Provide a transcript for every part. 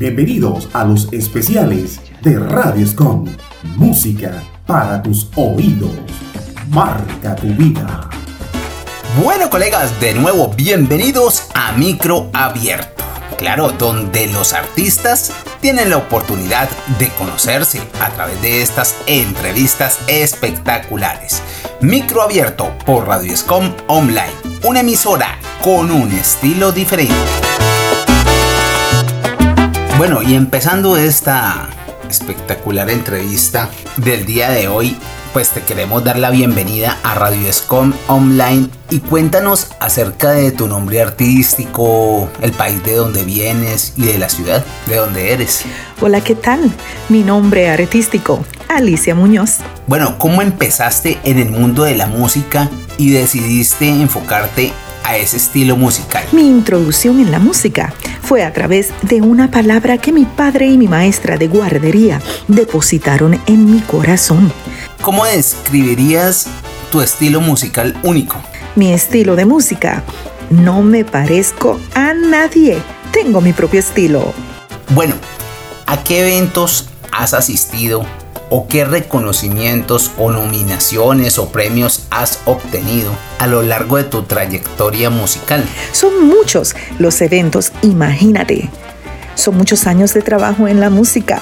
Bienvenidos a los especiales de Radio Escom. Música para tus oídos. Marca tu vida. Bueno colegas, de nuevo bienvenidos a Micro Abierto. Claro, donde los artistas tienen la oportunidad de conocerse a través de estas entrevistas espectaculares. Micro Abierto por Radio Escom Online, una emisora con un estilo diferente. Bueno, y empezando esta espectacular entrevista del día de hoy, pues te queremos dar la bienvenida a Radio Escom Online y cuéntanos acerca de tu nombre artístico, el país de donde vienes y de la ciudad de donde eres. Hola, ¿qué tal? Mi nombre artístico, Alicia Muñoz. Bueno, ¿cómo empezaste en el mundo de la música y decidiste enfocarte a ese estilo musical? Mi introducción en la música fue a través de una palabra que mi padre y mi maestra de guardería depositaron en mi corazón. ¿Cómo describirías tu estilo musical único? Mi estilo de música. No me parezco a nadie. Tengo mi propio estilo. Bueno, ¿a qué eventos has asistido o qué reconocimientos o nominaciones o premios has obtenido a lo largo de tu trayectoria musical? Son muchos los eventos, imagínate. Son muchos años de trabajo en la música.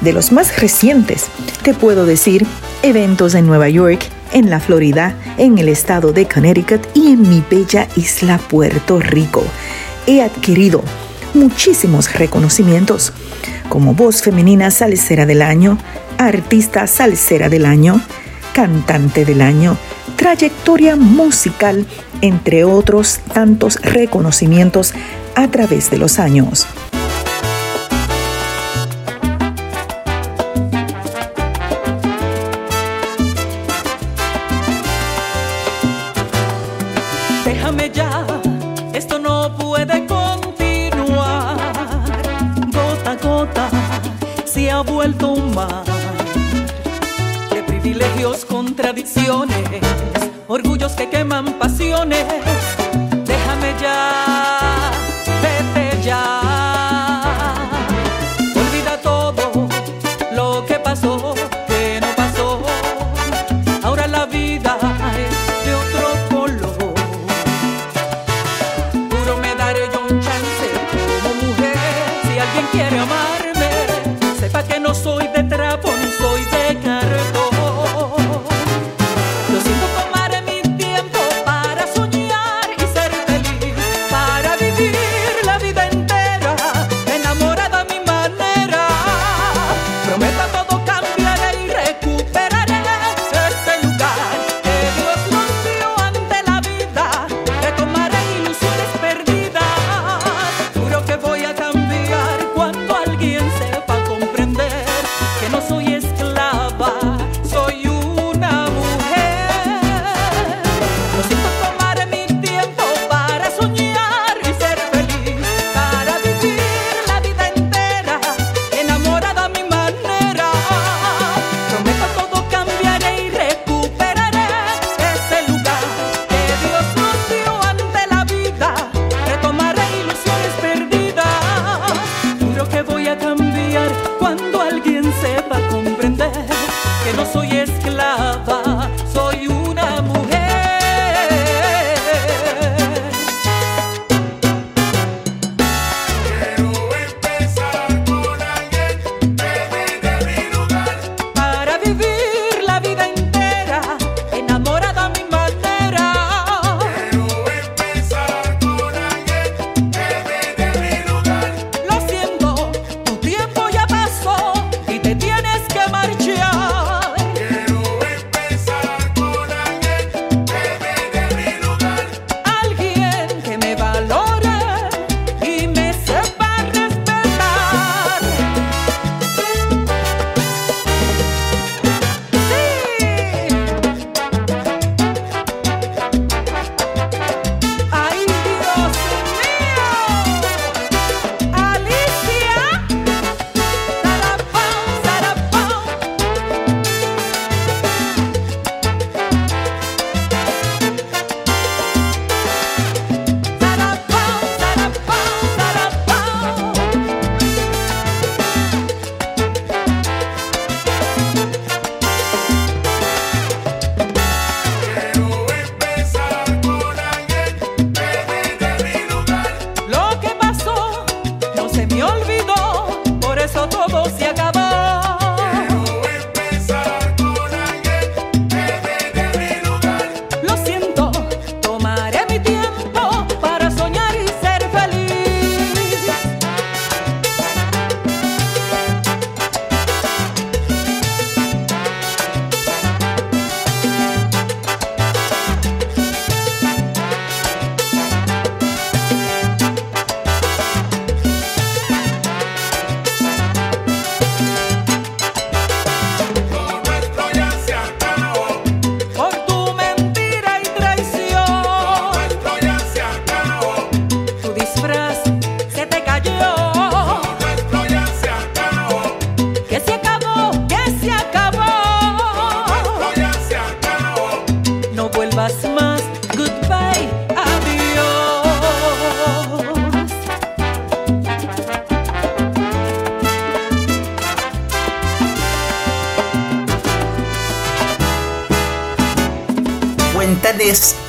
De los más recientes, te puedo decir eventos en Nueva York, en la Florida, en el estado de Connecticut y en mi bella isla Puerto Rico. He adquirido muchísimos reconocimientos como voz femenina salsera del año, artista salsera del año, cantante del año, trayectoria musical, entre otros tantos reconocimientos a través de los años. Déjame ya, esto no puede vuelto un mar de privilegios, contradicciones, orgullos que queman pasiones. Déjame ya,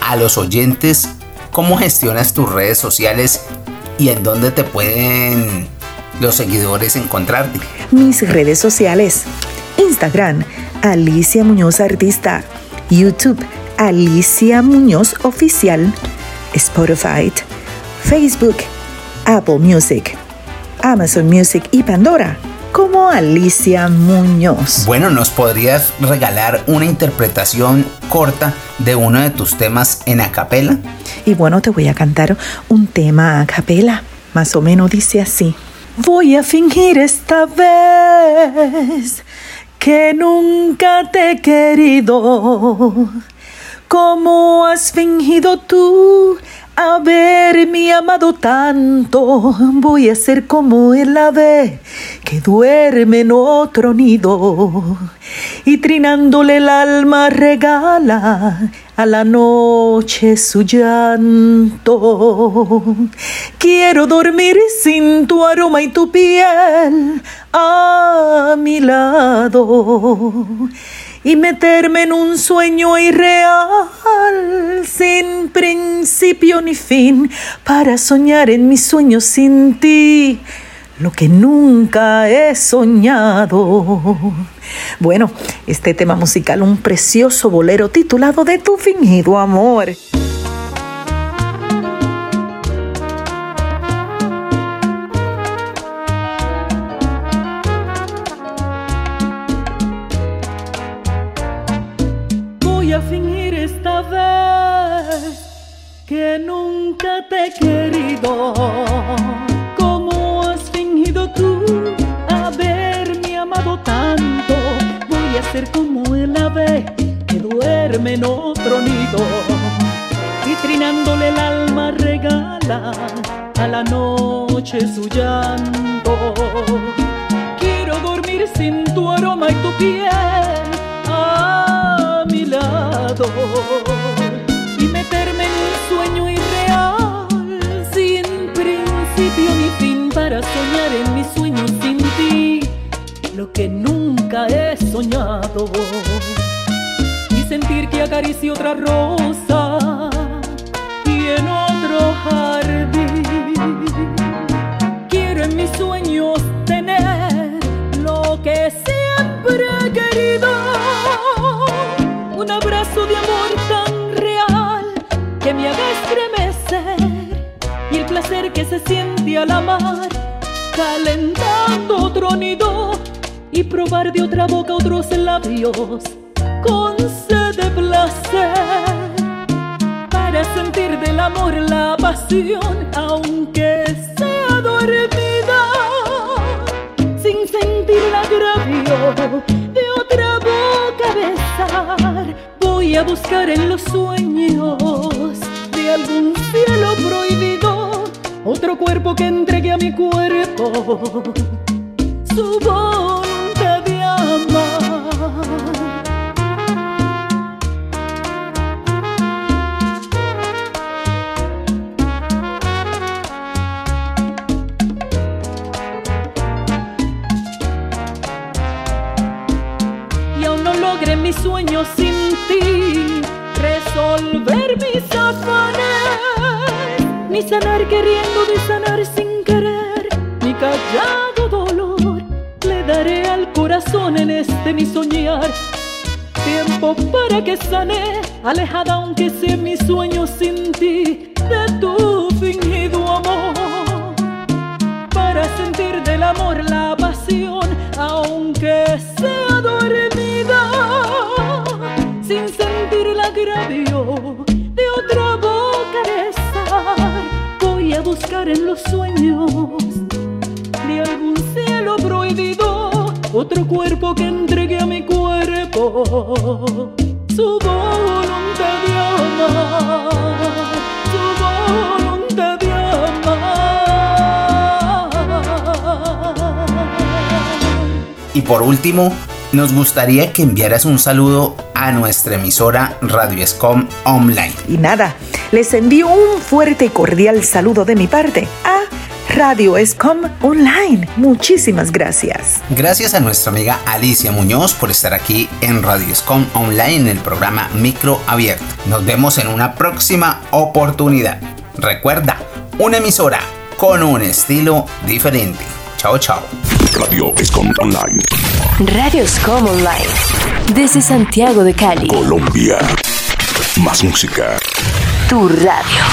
A los oyentes cómo gestionas tus redes sociales y en dónde te pueden los seguidores encontrarte. Mis redes sociales. Instagram, Alicia Muñoz Artista. YouTube, Alicia Muñoz Oficial. Spotify, Facebook, Apple Music, Amazon Music y Pandora como Alicia Muñoz. Bueno, ¿nos podrías regalar una interpretación corta de uno de tus temas en acapela? Y bueno, te voy a cantar un tema a capela. Más o menos dice así. Voy a fingir esta vez que nunca te he querido. Como has fingido tú haberme amado tanto, voy a ser como el ave que duerme en otro nido y trinándole el alma regala a la noche su llanto. Quiero dormir sin tu aroma y tu piel a mi lado y meterme en un sueño irreal sin principio ni fin para soñar en mis sueños sin ti lo que nunca he soñado. Bueno, este tema musical, un precioso bolero titulado De tu fingido amor. Querido, como has fingido tú haberme amado tanto, voy a ser como el ave que duerme en otro nido y trinándole el alma regala a la noche su llanto. Quiero dormir sin tu aroma y tu piel. A mi y meterme en un sueño irreal ni fin para soñar en mis sueños sin ti, lo que nunca he soñado. Y sentir que acaricio otra rosa y en otro jardín. Quiero en mis sueños estremecer y el placer que se siente al amar, calentando otro nido y probar de otra boca otros labios con sed de placer para sentir del amor la pasión, aunque sea dormida, sin sentir el agravio de otra boca besar. Voy a buscar en los sueños otro cuerpo que entregue a mi cuerpo. Su voluntad de amar. Mis sueños sin ti, resolver mis afanes. Ni sanar queriendo daré al corazón en este mi soñar. Tiempo para que sane, alejada aunque sea mi sueño sin ti, de tu fingido amor. Para sentir del amor la pasión, aunque sea dormida, sin sentir el agravio de otra boca voy a buscar en los sueños otro cuerpo que entregue a mi cuerpo su voluntad de amar, su voluntad de amar. Y por último, nos gustaría que enviaras un saludo a nuestra emisora Radio Escom Online. Y nada, les envío un fuerte y cordial saludo de mi parte a Radio Escom Online. Muchísimas gracias. Gracias a nuestra amiga Alicia Muñoz por estar aquí en Radio Escom Online en el programa Micro Abierto. Nos vemos en una próxima oportunidad. Recuerda, una emisora con un estilo diferente. Chao, chao. Radio Escom Online. Radio Escom Online. Desde Santiago de Cali. Colombia. Más música. Tu radio.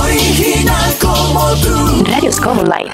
Original como tú. Radio Escom Online.